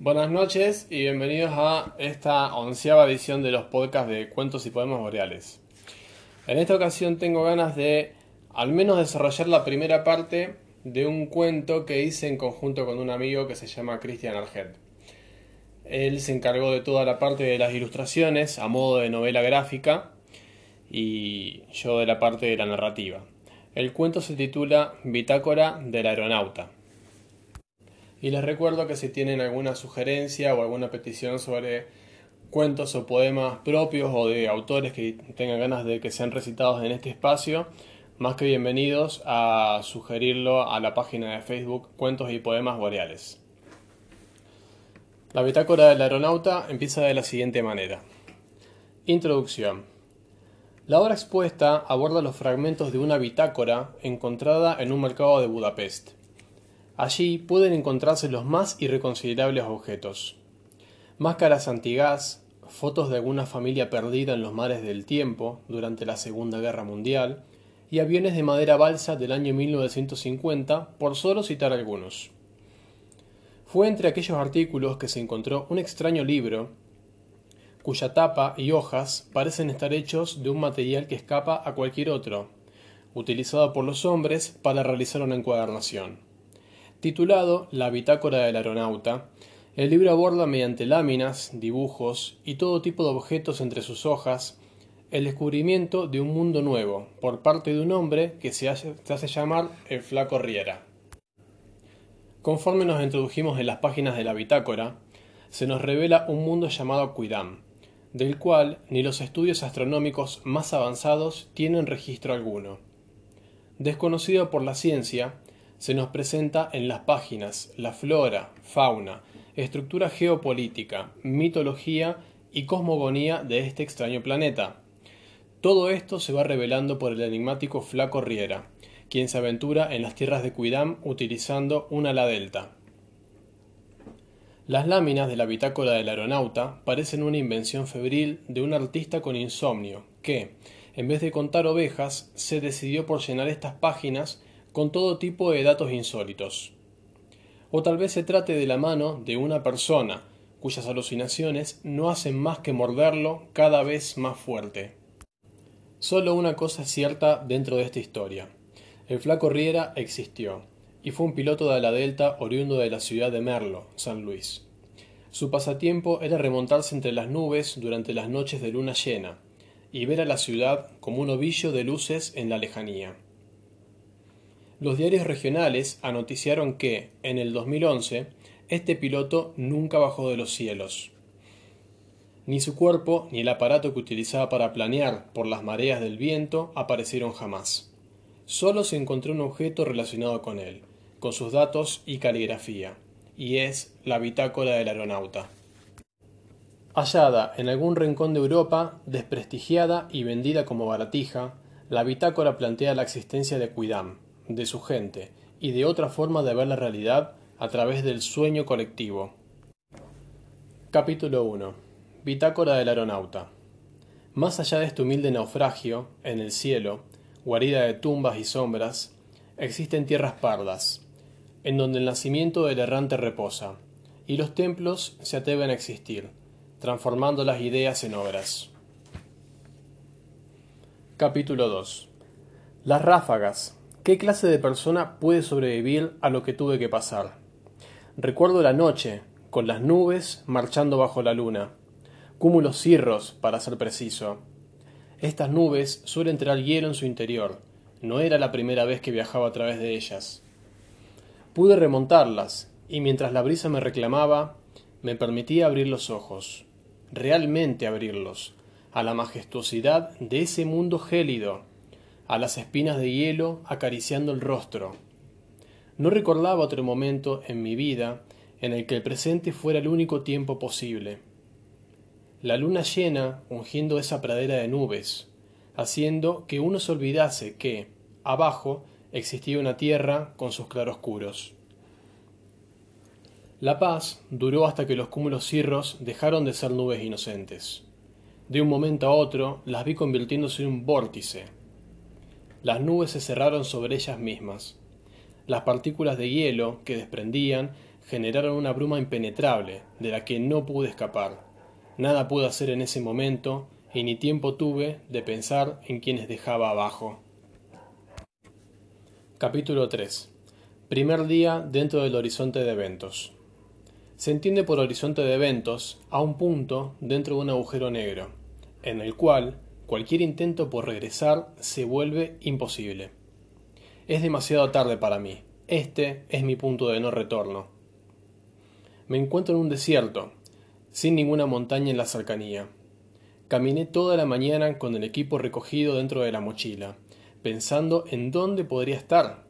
Buenas noches y bienvenidos a esta onceava edición de los podcasts de cuentos y poemas boreales. En esta ocasión tengo ganas de al menos desarrollar la primera parte de un cuento que hice en conjunto con un amigo que se llama Christian Arget. Él se encargó de toda la parte de las ilustraciones a modo de novela gráfica y yo de la parte de la narrativa. El cuento se titula Bitácora del aeronauta. Y les recuerdo que si tienen alguna sugerencia o alguna petición sobre cuentos o poemas propios o de autores que tengan ganas de que sean recitados en este espacio, más que bienvenidos a sugerirlo a la página de Facebook Cuentos y Poemas Boreales. La bitácora del aeronauta empieza de la siguiente manera. Introducción. La obra expuesta aborda los fragmentos de una bitácora encontrada en un mercado de Budapest. Allí pueden encontrarse los más irreconciliables objetos. Máscaras antigás, fotos de alguna familia perdida en los mares del tiempo durante la Segunda Guerra Mundial, y aviones de madera balsa del año 1950, por solo citar algunos. Fue entre aquellos artículos que se encontró un extraño libro, cuya tapa y hojas parecen estar hechos de un material que escapa a cualquier otro, utilizado por los hombres para realizar una encuadernación. Titulado La bitácora del aeronauta, el libro aborda mediante láminas, dibujos y todo tipo de objetos entre sus hojas el descubrimiento de un mundo nuevo por parte de un hombre que se hace, llamar el Flaco Riera. Conforme nos introdujimos en las páginas de la bitácora, se nos revela un mundo llamado Cuidam, del cual ni los estudios astronómicos más avanzados tienen registro alguno. Desconocido por la ciencia, se nos presenta en las páginas la flora, fauna, estructura geopolítica, mitología y cosmogonía de este extraño planeta, todo esto se va revelando por el enigmático Flaco Riera, quien se aventura en las tierras de Cuidam utilizando un ala delta. Las láminas de la bitácora del aeronauta parecen una invención febril de un artista con insomnio que, en vez de contar ovejas, se decidió por llenar estas páginas con todo tipo de datos insólitos. O tal vez se trate de la mano de una persona cuyas alucinaciones no hacen más que morderlo cada vez más fuerte. Solo una cosa es cierta dentro de esta historia. El flaco Riera existió, y fue un piloto de ala delta oriundo de la ciudad de Merlo, San Luis. Su pasatiempo era remontarse entre las nubes durante las noches de luna llena, y ver a la ciudad como un ovillo de luces en la lejanía. Los diarios regionales anoticiaron que, en el 2011, este piloto nunca bajó de los cielos. Ni su cuerpo ni el aparato que utilizaba para planear por las mareas del viento aparecieron jamás. Solo se encontró un objeto relacionado con él, con sus datos y caligrafía, y es la bitácora del aeronauta. Hallada en algún rincón de Europa, desprestigiada y vendida como baratija, la bitácora plantea la existencia de Cuidam, de su gente, y de otra forma de ver la realidad a través del sueño colectivo. Capítulo 1 Bitácora del aeronauta. Más allá de este humilde naufragio, en el cielo, guarida de tumbas y sombras, existen tierras pardas, en donde el nacimiento del errante reposa, y los templos se atreven a existir, transformando las ideas en obras. Capítulo 2. Las ráfagas. ¿Qué clase de persona puede sobrevivir a lo que tuve que pasar? Recuerdo la noche, con las nubes marchando bajo la luna, cúmulos cirros, para ser preciso. Estas nubes suelen traer hielo en su interior. No era la primera vez que viajaba a través de ellas. Pude remontarlas, y mientras la brisa me reclamaba, me permitía abrir los ojos, realmente abrirlos, a la majestuosidad de ese mundo gélido, a las espinas de hielo acariciando el rostro. No recordaba otro momento en mi vida en el que el presente fuera el único tiempo posible la luna llena ungiendo esa pradera de nubes, haciendo que uno se olvidase que, abajo, existía una tierra con sus claroscuros. La paz duró hasta que los cúmulos cirros dejaron de ser nubes inocentes. De un momento a otro las vi convirtiéndose en un vórtice. Las nubes se cerraron sobre ellas mismas. Las partículas de hielo que desprendían generaron una bruma impenetrable, de la que no pude escapar. Nada pude hacer en ese momento, y ni tiempo tuve de pensar en quienes dejaba abajo. Capítulo 3. Primer día dentro del horizonte de eventos. Se entiende por horizonte de eventos a un punto dentro de un agujero negro, en el cual cualquier intento por regresar se vuelve imposible. Es demasiado tarde para mí. Este es mi punto de no retorno. Me encuentro en un desierto, sin ninguna montaña en la cercanía. Caminé toda la mañana con el equipo recogido dentro de la mochila, pensando en dónde podría estar.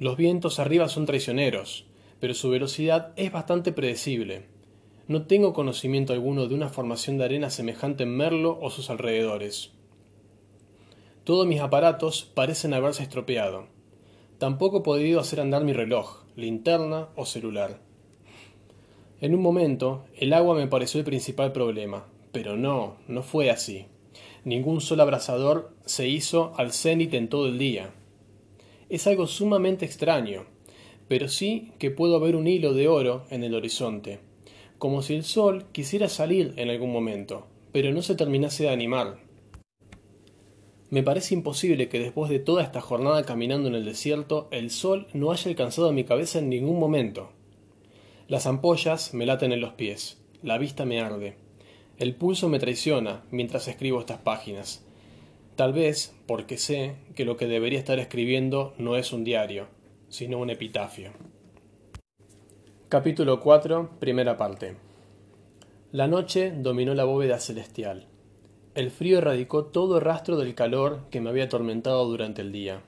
Los vientos arriba son traicioneros, pero su velocidad es bastante predecible. No tengo conocimiento alguno de una formación de arena semejante en Merlo o sus alrededores. Todos mis aparatos parecen haberse estropeado. Tampoco he podido hacer andar mi reloj, linterna o celular. En un momento, el agua me pareció el principal problema, pero no, no fue así. Ningún sol abrasador se hizo al cenit en todo el día. Es algo sumamente extraño, pero sí que puedo ver un hilo de oro en el horizonte, como si el sol quisiera salir en algún momento, pero no se terminase de animar. Me parece imposible que después de toda esta jornada caminando en el desierto, el sol no haya alcanzado mi cabeza en ningún momento. Las ampollas me laten en los pies, la vista me arde, el pulso me traiciona mientras escribo estas páginas. Tal vez porque sé que lo que debería estar escribiendo no es un diario, sino un epitafio. Capítulo 4, primera parte. La noche dominó la bóveda celestial. El frío erradicó todo rastro del calor que me había atormentado durante el día.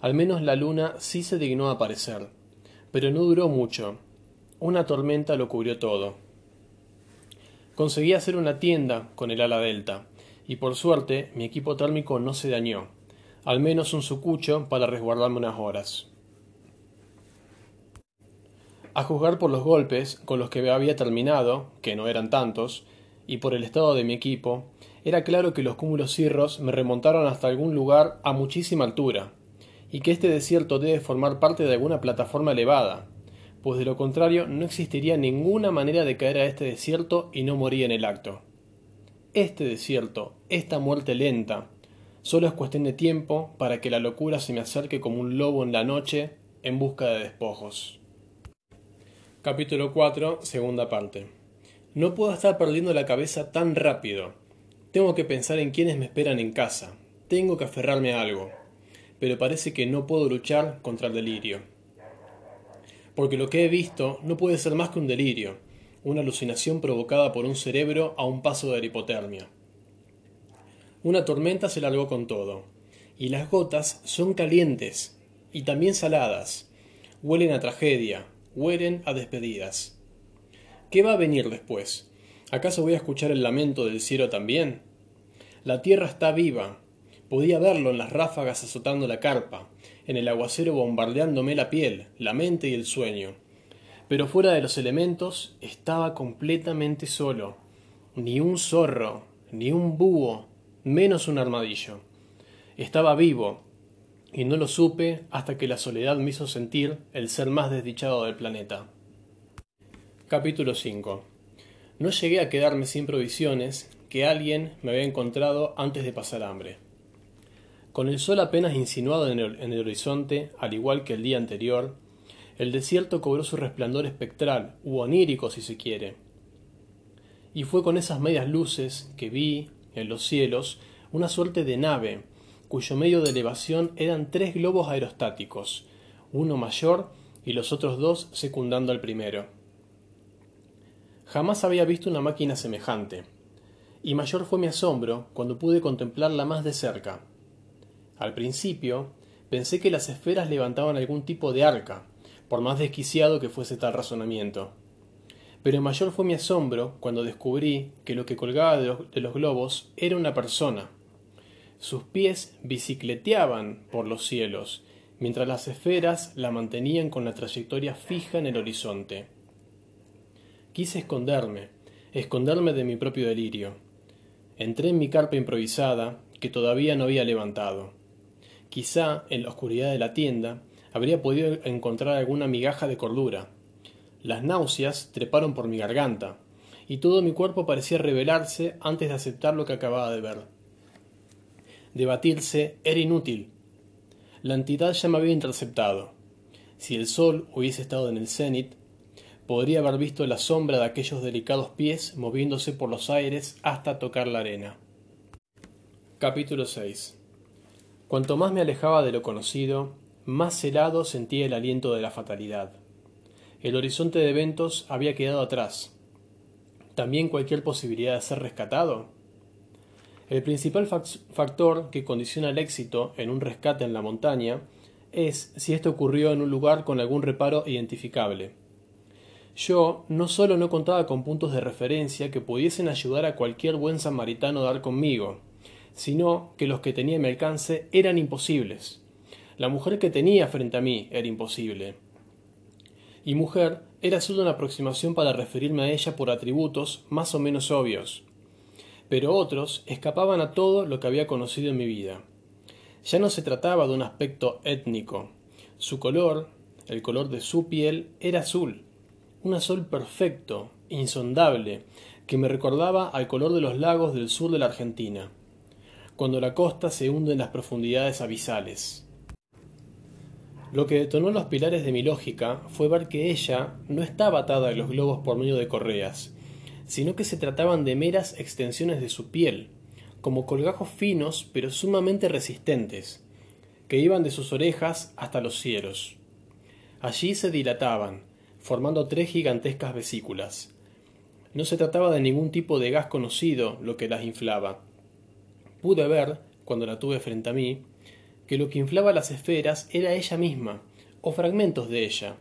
Al menos la luna sí se dignó aparecer, pero no duró mucho. Una tormenta lo cubrió todo. Conseguí hacer una tienda con el ala delta, y por suerte mi equipo térmico no se dañó, al menos un sucucho para resguardarme unas horas. A juzgar por los golpes con los que había terminado, que no eran tantos, y por el estado de mi equipo, era claro que los cúmulos cirros me remontaron hasta algún lugar a muchísima altura, y que este desierto debe formar parte de alguna plataforma elevada, pues de lo contrario no existiría ninguna manera de caer a este desierto y no morir en el acto. Este desierto, esta muerte lenta, solo es cuestión de tiempo para que la locura se me acerque como un lobo en la noche en busca de despojos. Capítulo 4, segunda parte. No puedo estar perdiendo la cabeza tan rápido. Tengo que pensar en quienes me esperan en casa. Tengo que aferrarme a algo. Pero parece que no puedo luchar contra el delirio. Porque lo que he visto no puede ser más que un delirio, una alucinación provocada por un cerebro a un paso de la hipotermia. Una tormenta se largó con todo, y las gotas son calientes y también saladas. Huelen a tragedia, huelen a despedidas. ¿Qué va a venir después? ¿Acaso voy a escuchar el lamento del cielo también? La tierra está viva. Podía verlo en las ráfagas azotando la carpa, en el aguacero bombardeándome la piel, la mente y el sueño. Pero fuera de los elementos estaba completamente solo. Ni un zorro, ni un búho, menos un armadillo. Estaba vivo, y no lo supe hasta que la soledad me hizo sentir el ser más desdichado del planeta. Capítulo 5. No llegué a quedarme sin provisiones que alguien me había encontrado antes de pasar hambre. Con el sol apenas insinuado en el, en el, horizonte, al igual que el día anterior, el desierto cobró su resplandor espectral, u onírico si se quiere. Y fue con esas medias luces que vi, en los cielos, una suerte de nave, cuyo medio de elevación eran tres globos aerostáticos, uno mayor y los otros dos secundando al primero. Jamás había visto una máquina semejante, y mayor fue mi asombro cuando pude contemplarla más de cerca. Al principio, pensé que las esferas levantaban algún tipo de arca, por más desquiciado que fuese tal razonamiento. Pero mayor fue mi asombro cuando descubrí que lo que colgaba de los, globos era una persona. Sus pies bicicleteaban por los cielos, mientras las esferas la mantenían con la trayectoria fija en el horizonte. Quise esconderme, esconderme de mi propio delirio. Entré en mi carpa improvisada, que todavía no había levantado. Quizá, en la oscuridad de la tienda, habría podido encontrar alguna migaja de cordura, Las náuseas treparon por mi garganta, y todo mi cuerpo parecía rebelarse antes de aceptar lo que acababa de ver. Debatirse era inútil. La entidad ya me había interceptado. Si el sol hubiese estado en el cenit, podría haber visto la sombra de aquellos delicados pies moviéndose por los aires hasta tocar la arena. Capítulo 6 Cuanto más me alejaba de lo conocido, más helado sentía el aliento de la fatalidad. El horizonte de eventos había quedado atrás. ¿También cualquier posibilidad de ser rescatado? El principal factor que condiciona el éxito en un rescate en la montaña es si esto ocurrió en un lugar con algún reparo identificable. Yo no solo no contaba con puntos de referencia que pudiesen ayudar a cualquier buen samaritano a dar conmigo, sino que los que tenía a mi alcance eran imposibles. La mujer que tenía frente a mí era imposible. Y mujer era solo una aproximación para referirme a ella por atributos más o menos obvios. Pero otros escapaban a todo lo que había conocido en mi vida. Ya no se trataba de un aspecto étnico. Su color, el color de su piel, era azul. Un azul perfecto, insondable, que me recordaba al color de los lagos del sur de la Argentina, cuando la costa se hunde en las profundidades abisales. Lo que detonó los pilares de mi lógica fue ver que ella no estaba atada a los globos por medio de correas, sino que se trataban de meras extensiones de su piel, como colgajos finos pero sumamente resistentes, que iban de sus orejas hasta los cielos. Allí se dilataban, formando tres gigantescas vesículas. No se trataba de ningún tipo de gas conocido lo que las inflaba. Pude ver, cuando la tuve frente a mí, que lo que inflaba las esferas era ella misma, o fragmentos de ella.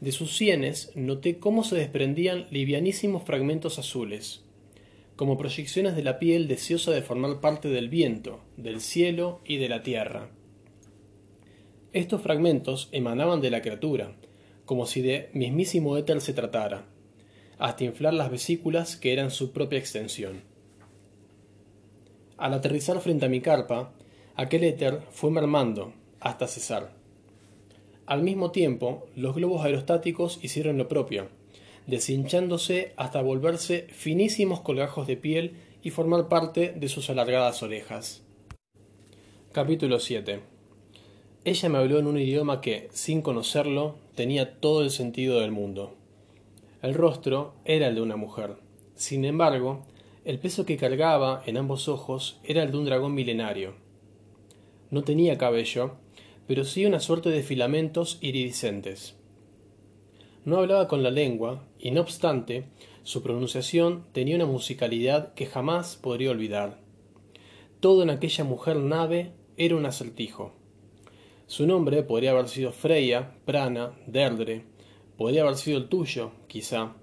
De sus sienes noté cómo se desprendían livianísimos fragmentos azules como proyecciones de la piel deseosa de formar parte del viento, del cielo y de la tierra. Estos fragmentos emanaban de la criatura, como si de mismísimo éter se tratara, hasta inflar las vesículas que eran su propia extensión. Al aterrizar frente a mi carpa, aquel éter fue mermando hasta cesar. Al mismo tiempo, los globos aerostáticos hicieron lo propio, deshinchándose hasta volverse finísimos colgajos de piel y formar parte de sus alargadas orejas. Capítulo 7 Ella me habló en un idioma que, sin conocerlo, tenía todo el sentido del mundo. El rostro era el de una mujer. Sin embargo, el peso que cargaba en ambos ojos era el de un dragón milenario. No tenía cabello, pero sí una suerte de filamentos iridiscentes. No hablaba con la lengua, y no obstante, su pronunciación tenía una musicalidad que jamás podría olvidar. Todo en aquella mujer nave era un acertijo. Su nombre podría haber sido Freya, Prana, Derdre, podría haber sido el tuyo, quizá.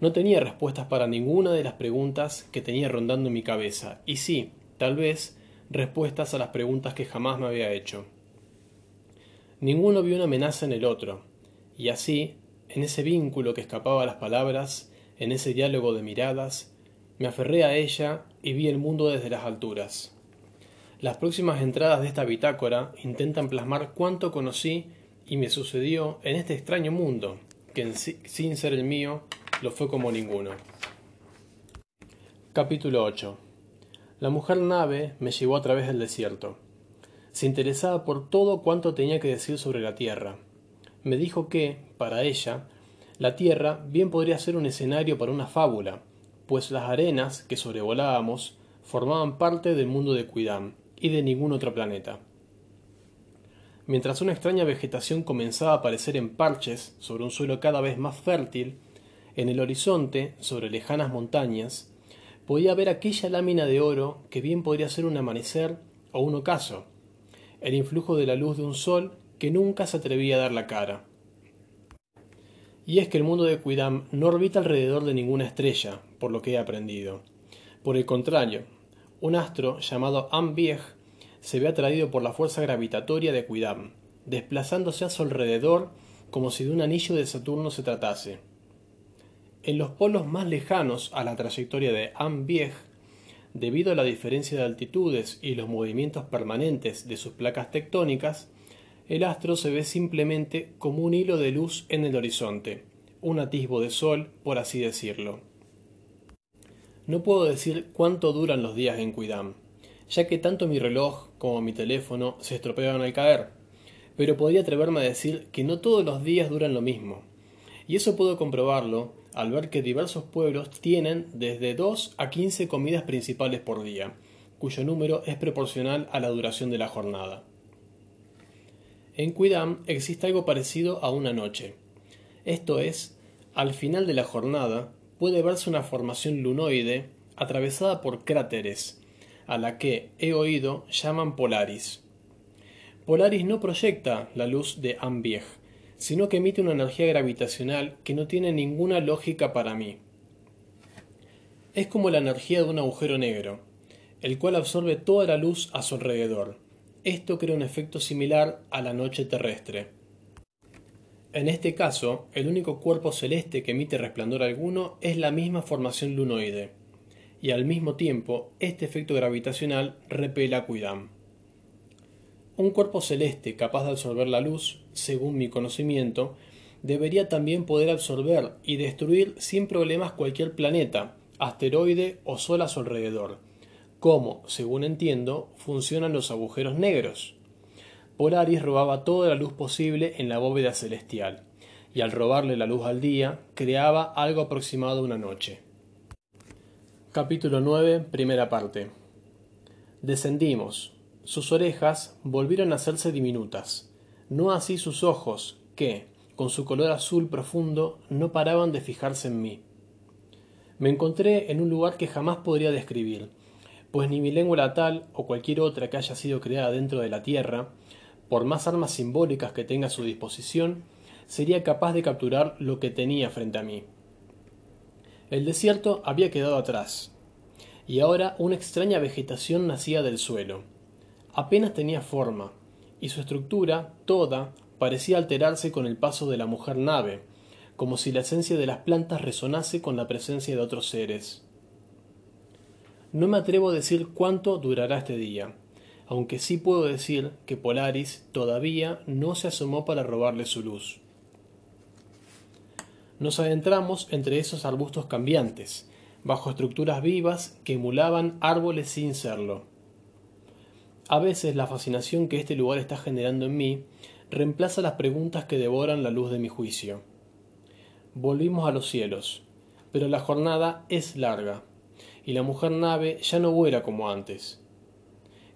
No tenía respuestas para ninguna de las preguntas que tenía rondando en mi cabeza, y sí, tal vez, respuestas a las preguntas que jamás me había hecho. Ninguno vio una amenaza en el otro, y así en ese vínculo que escapaba a las palabras, en ese diálogo de miradas, me aferré a ella y vi el mundo desde las alturas. Las próximas entradas de esta bitácora intentan plasmar cuánto conocí y me sucedió en este extraño mundo, que sin ser el mío lo fue como ninguno. Capítulo 8 La mujer nave me llevó a través del desierto. Se interesaba por todo cuanto tenía que decir sobre la tierra me dijo que, para ella, la Tierra bien podría ser un escenario para una fábula, pues las arenas que sobrevolábamos formaban parte del mundo de Cuidam y de ningún otro planeta. Mientras una extraña vegetación comenzaba a aparecer en parches sobre un suelo cada vez más fértil, en el horizonte, sobre lejanas montañas, podía ver aquella lámina de oro que bien podría ser un amanecer o un ocaso, el influjo de la luz de un sol que nunca se atrevía a dar la cara. Y es que el mundo de Quidam no orbita alrededor de ninguna estrella, por lo que he aprendido. Por el contrario, un astro llamado Ambieg se ve atraído por la fuerza gravitatoria de Quidam, desplazándose a su alrededor como si de un anillo de Saturno se tratase. En los polos más lejanos a la trayectoria de Ambieg, debido a la diferencia de altitudes y los movimientos permanentes de sus placas tectónicas, el astro se ve simplemente como un hilo de luz en el horizonte, un atisbo de sol, por así decirlo. No puedo decir cuánto duran los días en Cuidam, ya que tanto mi reloj como mi teléfono se estropean al caer, pero podría atreverme a decir que no todos los días duran lo mismo. Y eso puedo comprobarlo al ver que diversos pueblos tienen desde 2 a 15 comidas principales por día, cuyo número es proporcional a la duración de la jornada. En Cuidam existe algo parecido a una noche. Esto es, al final de la jornada puede verse una formación lunoide atravesada por cráteres, a la que, he oído, llaman Polaris. Polaris no proyecta la luz de Ambieg, sino que emite una energía gravitacional que no tiene ninguna lógica para mí. Es como la energía de un agujero negro, el cual absorbe toda la luz a su alrededor. Esto crea un efecto similar a la noche terrestre. En este caso, el único cuerpo celeste que emite resplandor alguno es la misma formación lunoide, y al mismo tiempo este efecto gravitacional repela a Cuidam. Un cuerpo celeste capaz de absorber la luz, según mi conocimiento, debería también poder absorber y destruir sin problemas cualquier planeta, asteroide o sol a su alrededor, como, según entiendo, funcionan los agujeros negros. Polaris robaba toda la luz posible en la bóveda celestial, y al robarle la luz al día, creaba algo aproximado a una noche. Capítulo 9, primera parte. Descendimos, sus orejas volvieron a hacerse diminutas, no así sus ojos, que, con su color azul profundo, no paraban de fijarse en mí. Me encontré en un lugar que jamás podría describir, pues ni mi lengua natal o cualquier otra que haya sido creada dentro de la tierra, por más armas simbólicas que tenga a su disposición, sería capaz de capturar lo que tenía frente a mí. El desierto había quedado atrás, y ahora una extraña vegetación nacía del suelo apenas tenía forma, y su estructura, toda, parecía alterarse con el paso de la mujer nave, como si la esencia de las plantas resonase con la presencia de otros seres. No me atrevo a decir cuánto durará este día, aunque sí puedo decir que Polaris todavía no se asomó para robarle su luz. Nos adentramos entre esos arbustos cambiantes, bajo estructuras vivas que emulaban árboles sin serlo. A veces la fascinación que este lugar está generando en mí reemplaza las preguntas que devoran la luz de mi juicio. Volvimos a los cielos, pero la jornada es larga, y la mujer nave ya no vuela como antes.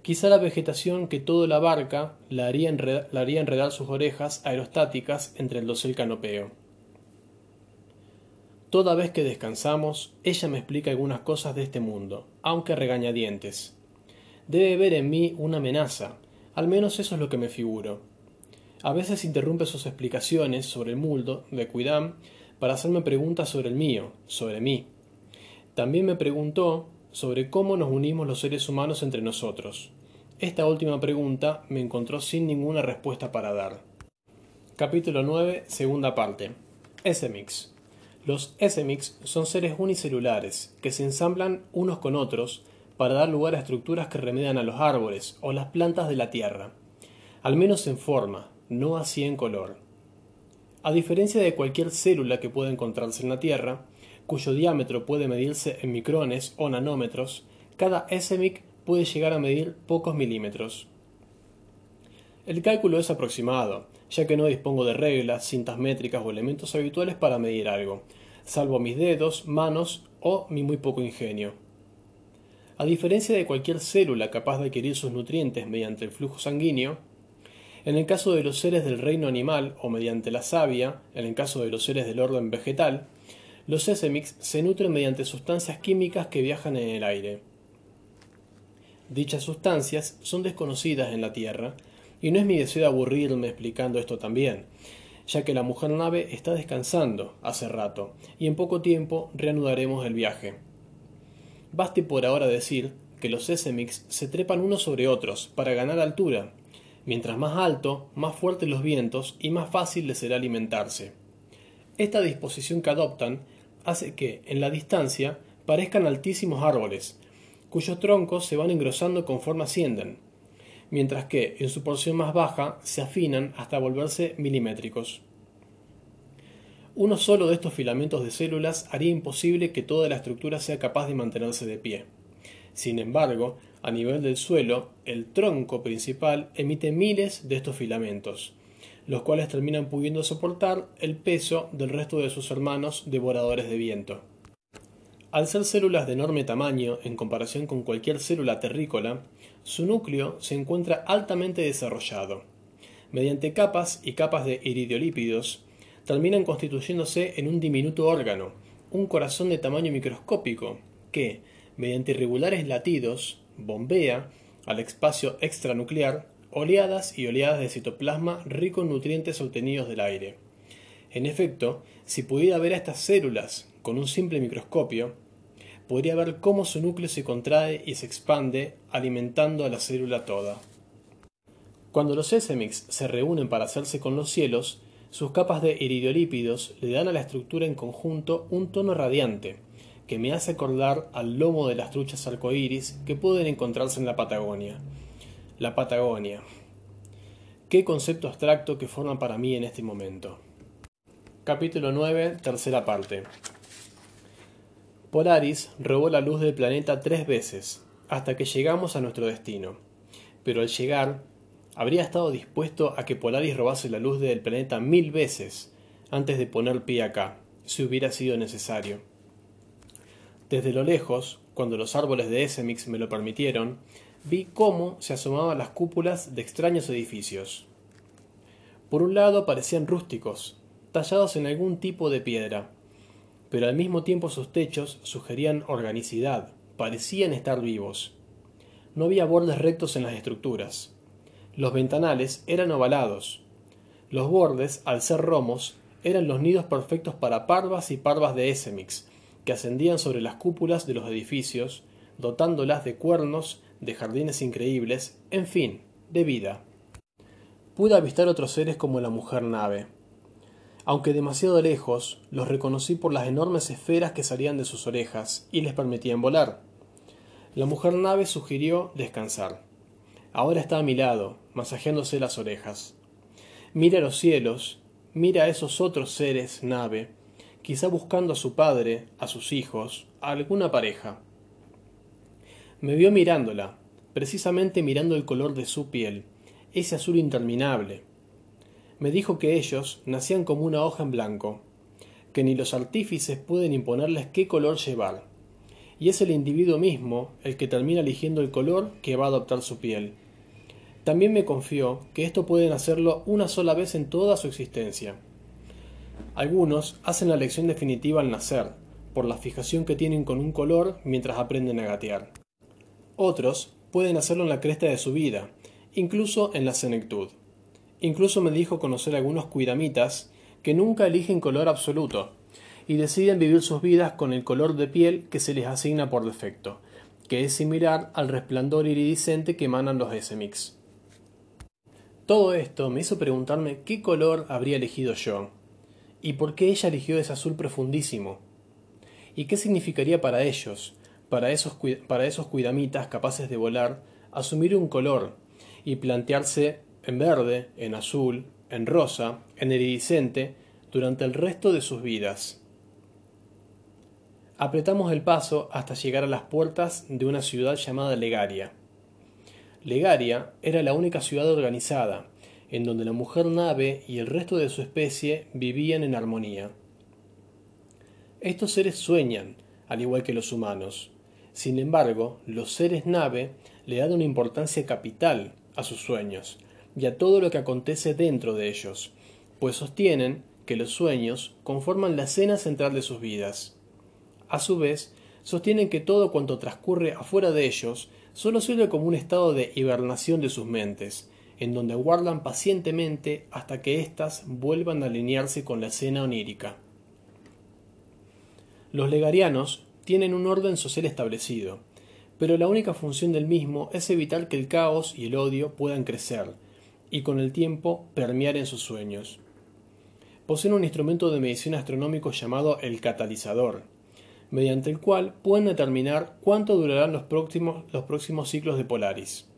Quizá la vegetación que todo la abarca la haría, enredar, la haría enredar sus orejas aerostáticas entre el dosel canopeo. Toda vez que descansamos, ella me explica algunas cosas de este mundo, aunque regañadientes debe ver en mí una amenaza, al menos eso es lo que me figuro. A veces interrumpe sus explicaciones sobre el mundo de Cuidam para hacerme preguntas sobre el mío, sobre mí. También me preguntó sobre cómo nos unimos los seres humanos entre nosotros. Esta última pregunta me encontró sin ninguna respuesta para dar. Capítulo 9, segunda parte. SMX. Los SMX son seres unicelulares que se ensamblan unos con otros para dar lugar a estructuras que remedian a los árboles o las plantas de la tierra, al menos en forma, no así en color. A diferencia de cualquier célula que pueda encontrarse en la Tierra, cuyo diámetro puede medirse en micrones o nanómetros, cada SMIC puede llegar a medir pocos milímetros. El cálculo es aproximado, ya que no dispongo de reglas, cintas métricas o elementos habituales para medir algo, salvo mis dedos, manos o mi muy poco ingenio. A diferencia de cualquier célula capaz de adquirir sus nutrientes mediante el flujo sanguíneo, en el caso de los seres del reino animal o mediante la savia, en el caso de los seres del orden vegetal, los SMX se nutren mediante sustancias químicas que viajan en el aire. Dichas sustancias son desconocidas en la Tierra, y no es mi deseo aburrirme explicando esto también, ya que la mujer nave está descansando hace rato, y en poco tiempo reanudaremos el viaje. Baste por ahora decir que los SMX se trepan unos sobre otros para ganar altura. Mientras más alto, más fuertes los vientos y más fácil les será alimentarse. Esta disposición que adoptan hace que, en la distancia, parezcan altísimos árboles, cuyos troncos se van engrosando conforme ascienden, mientras que, en su porción más baja, se afinan hasta volverse milimétricos. Uno solo de estos filamentos de células haría imposible que toda la estructura sea capaz de mantenerse de pie. Sin embargo, a nivel del suelo, el tronco principal emite miles de estos filamentos, los cuales terminan pudiendo soportar el peso del resto de sus hermanos devoradores de viento. Al ser células de enorme tamaño en comparación con cualquier célula terrícola, su núcleo se encuentra altamente desarrollado. Mediante capas y capas de iridiolípidos, terminan constituyéndose en un diminuto órgano, un corazón de tamaño microscópico, que, mediante irregulares latidos, bombea al espacio extranuclear oleadas y oleadas de citoplasma rico en nutrientes obtenidos del aire. En efecto, si pudiera ver a estas células con un simple microscopio, podría ver cómo su núcleo se contrae y se expande, alimentando a la célula toda. Cuando los SMX se reúnen para hacerse con los cielos, sus capas de iridiolípidos le dan a la estructura en conjunto un tono radiante, que me hace acordar al lomo de las truchas arcoíris que pueden encontrarse en la Patagonia. La Patagonia. Qué concepto abstracto que forma para mí en este momento. Capítulo 9, tercera parte. Polaris robó la luz del planeta tres veces, hasta que llegamos a nuestro destino. Pero al llegar, habría estado dispuesto a que Polaris robase la luz del planeta mil veces antes de poner pie acá, si hubiera sido necesario. Desde lo lejos, cuando los árboles de Essemix me lo permitieron, vi cómo se asomaban las cúpulas de extraños edificios. Por un lado parecían rústicos, tallados en algún tipo de piedra, pero al mismo tiempo sus techos sugerían organicidad, parecían estar vivos. No había bordes rectos en las estructuras. Los ventanales eran ovalados. Los bordes, al ser romos, eran los nidos perfectos para parvas y parvas de Essemix, que ascendían sobre las cúpulas de los edificios, dotándolas de cuernos, de jardines increíbles, en fin, de vida. Pude avistar otros seres como la mujer nave, aunque demasiado lejos, los reconocí por las enormes esferas que salían de sus orejas y les permitían volar. La mujer nave sugirió descansar. Ahora está a mi lado, masajeándose las orejas. Mira los cielos, mira a esos otros seres nave, quizá buscando a su padre, a sus hijos, a alguna pareja. Me vio mirándola, precisamente mirando el color de su piel, ese azul interminable, me dijo que ellos nacían como una hoja en blanco, que ni los artífices pueden imponerles qué color llevar, y es el individuo mismo el que termina eligiendo el color que va a adoptar su piel. También me confió que esto pueden hacerlo una sola vez en toda su existencia. Algunos hacen la elección definitiva al nacer, por la fijación que tienen con un color mientras aprenden a gatear. Otros pueden hacerlo en la cresta de su vida, incluso en la senectud. Incluso me dijo conocer algunos cuidamitas que nunca eligen color absoluto y deciden vivir sus vidas con el color de piel que se les asigna por defecto, que es similar al resplandor iridiscente que emanan los SMX. Todo esto me hizo preguntarme qué color habría elegido yo, y por qué ella eligió ese azul profundísimo, y qué significaría para ellos, para esos, para esos cuidamitas capaces de volar, asumir un color y plantearse en verde, en azul, en rosa, en iridiscente, durante el resto de sus vidas. Apretamos el paso hasta llegar a las puertas de una ciudad llamada Legaria. Legaria era la única ciudad organizada, en donde la mujer nave y el resto de su especie vivían en armonía. Estos seres sueñan, al igual que los humanos. Sin embargo, los seres nave le dan una importancia capital a sus sueños, y a todo lo que acontece dentro de ellos, pues sostienen que los sueños conforman la escena central de sus vidas. A su vez, sostienen que todo cuanto transcurre afuera de ellos solo sirve como un estado de hibernación de sus mentes, en donde aguardan pacientemente hasta que éstas vuelvan a alinearse con la escena onírica. Los legarianos tienen un orden social establecido, pero la única función del mismo es evitar que el caos y el odio puedan crecer, y con el tiempo permear en sus sueños. Poseen un instrumento de medicina astronómico llamado el catalizador, mediante el cual pueden determinar cuánto durarán los próximos, los próximos ciclos de Polaris.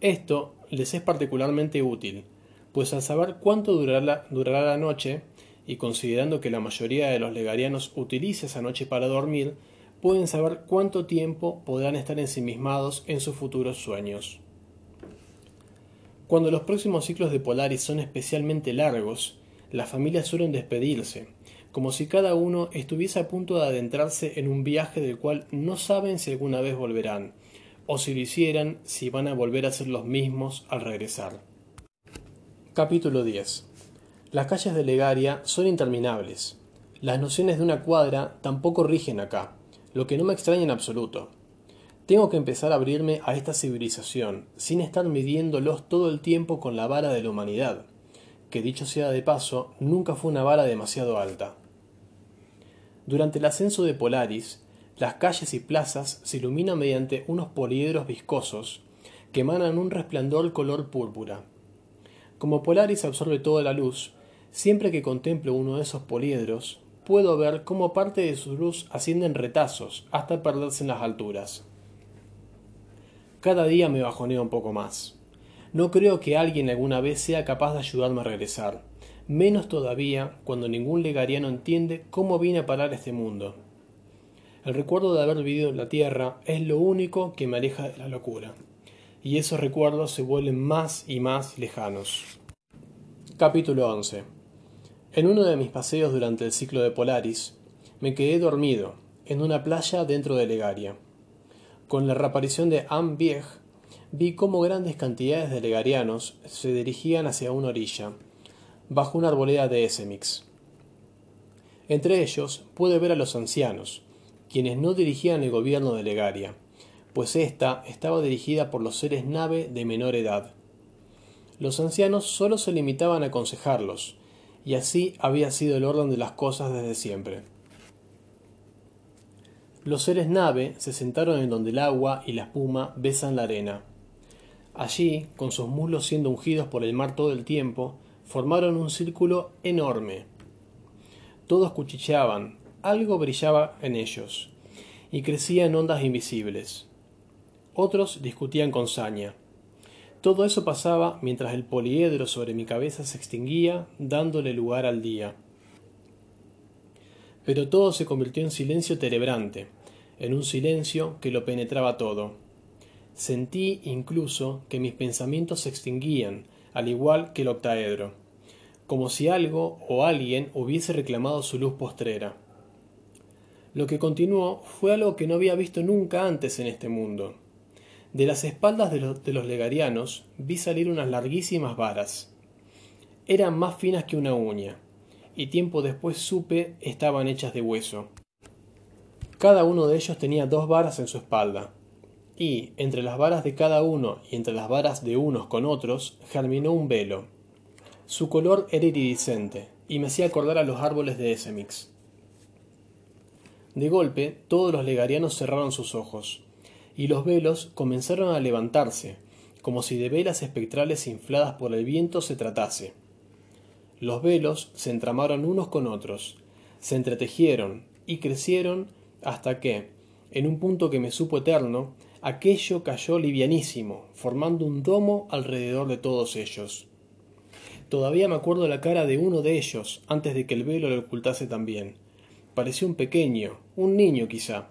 Esto les es particularmente útil, pues al saber cuánto durará la, durará la noche, y considerando que la mayoría de los legarianos utiliza esa noche para dormir, pueden saber cuánto tiempo podrán estar ensimismados en sus futuros sueños. Cuando los próximos ciclos de Polaris son especialmente largos, las familias suelen despedirse, como si cada uno estuviese a punto de adentrarse en un viaje del cual no saben si alguna vez volverán, o si lo hicieran, si van a volver a ser los mismos al regresar. Capítulo 10 Las calles de Legaria son interminables. Las nociones de una cuadra tampoco rigen acá, lo que no me extraña en absoluto. Tengo que empezar a abrirme a esta civilización, sin estar midiéndolos todo el tiempo con la vara de la humanidad, que dicho sea de paso, nunca fue una vara demasiado alta. Durante el ascenso de Polaris, las calles y plazas se iluminan mediante unos poliedros viscosos que emanan un resplandor color púrpura. Como Polaris absorbe toda la luz, siempre que contemplo uno de esos poliedros, puedo ver cómo parte de su luz asciende en retazos hasta perderse en las alturas. Cada día me bajoneo un poco más. No creo que alguien alguna vez sea capaz de ayudarme a regresar menos todavía cuando ningún legariano entiende cómo vine a parar este mundo. El recuerdo de haber vivido en la Tierra es lo único que me aleja de la locura, y esos recuerdos se vuelven más y más lejanos. Capítulo 11 En uno de mis paseos durante el ciclo de Polaris, me quedé dormido en una playa dentro de Legaria. Con la reaparición de Ambieg, vi cómo grandes cantidades de legarianos se dirigían hacia una orilla, bajo una arboleda de Essemix. Entre ellos pude ver a los ancianos, quienes no dirigían el gobierno de Legaria, pues ésta estaba dirigida por los seres nave de menor edad. Los ancianos solo se limitaban a aconsejarlos, y así había sido el orden de las cosas desde siempre. Los seres nave se sentaron en donde el agua y la espuma besan la arena. Allí, con sus muslos siendo ungidos por el mar todo el tiempo, formaron un círculo enorme. Todos cuchicheaban, algo brillaba en ellos, y crecía en ondas invisibles. Otros discutían con saña. Todo eso pasaba mientras el poliedro sobre mi cabeza se extinguía, dándole lugar al día. Pero todo se convirtió en silencio terebrante, en un silencio que lo penetraba todo. Sentí incluso que mis pensamientos se extinguían, al igual que el octaedro como si algo o alguien hubiese reclamado su luz postrera. Lo que continuó fue algo que no había visto nunca antes en este mundo. De las espaldas de los, legarianos vi salir unas larguísimas varas. Eran más finas que una uña, y tiempo después supe estaban hechas de hueso. Cada uno de ellos tenía dos varas en su espalda, y entre las varas de cada uno y entre las varas de unos con otros germinó un velo su color era iridiscente, y me hacía acordar a los árboles de Essemix. De golpe, todos los legarianos cerraron sus ojos, y los velos comenzaron a levantarse, como si de velas espectrales infladas por el viento se tratase. Los velos se entramaron unos con otros, se entretejieron y crecieron hasta que, en un punto que me supo eterno, aquello cayó livianísimo, formando un domo alrededor de todos ellos. Todavía me acuerdo la cara de uno de ellos antes de que el velo lo ocultase también. Parecía un pequeño, un niño quizá.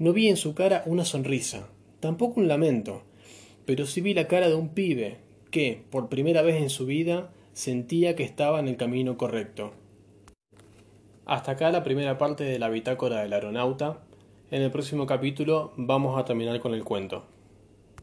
No vi en su cara una sonrisa, tampoco un lamento, pero sí vi la cara de un pibe que, por primera vez en su vida, sentía que estaba en el camino correcto. Hasta acá la primera parte de la bitácora del aeronauta. En el próximo capítulo vamos a terminar con el cuento.